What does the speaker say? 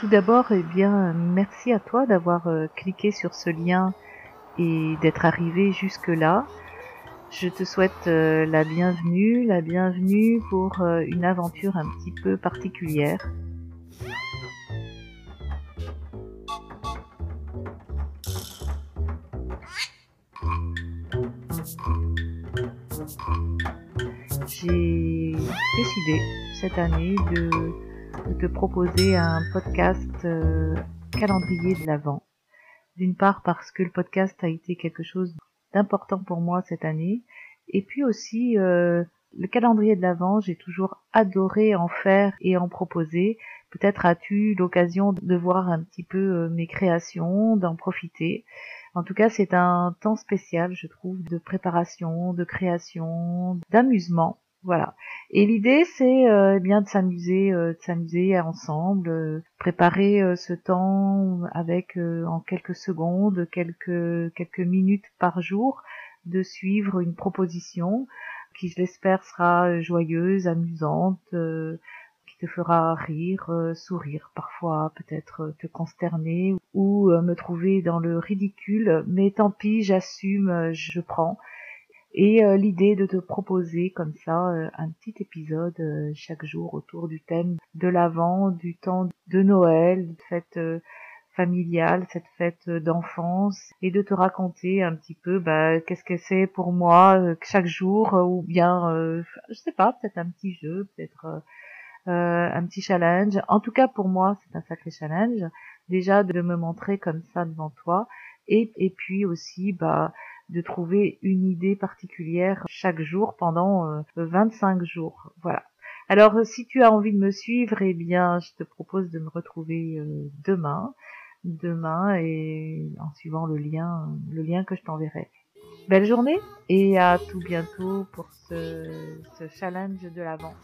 Tout d'abord, eh bien, merci à toi d'avoir euh, cliqué sur ce lien et d'être arrivé jusque-là. Je te souhaite euh, la bienvenue, la bienvenue pour euh, une aventure un petit peu particulière. J'ai décidé cette année de, te proposer un podcast euh, calendrier de l'Avent. D'une part parce que le podcast a été quelque chose d'important pour moi cette année, et puis aussi euh, le calendrier de l'Avent, j'ai toujours adoré en faire et en proposer. Peut-être as-tu l'occasion de voir un petit peu euh, mes créations, d'en profiter. En tout cas, c'est un temps spécial, je trouve, de préparation, de création, d'amusement. Voilà. Et l'idée, c'est euh, eh bien de s'amuser, euh, de s'amuser ensemble, euh, préparer ce temps avec en quelques secondes, quelques quelques minutes par jour, de suivre une proposition qui, je l'espère, sera joyeuse, amusante, qui te fera rire, sourire, parfois peut-être te consterner ou me trouver dans le ridicule. Mais tant pis, j'assume, je prends et euh, l'idée de te proposer comme ça euh, un petit épisode euh, chaque jour autour du thème de l'Avent, du temps de Noël, de fête familiale, cette fête d'enfance, et de te raconter un petit peu bah, qu'est-ce que c'est pour moi chaque jour, ou bien, je sais pas, peut-être un petit jeu, peut-être un petit challenge. En tout cas, pour moi, c'est un sacré challenge, déjà de me montrer comme ça devant toi, et, et puis aussi, bah, de trouver une idée particulière chaque jour pendant 25 euh, jours. Voilà. Alors euh, si tu as envie de me suivre, eh bien je te propose de me retrouver euh, demain, demain et en suivant le lien, que je t'enverrai. Belle journée et à tout bientôt pour ce, ce challenge de l'avant.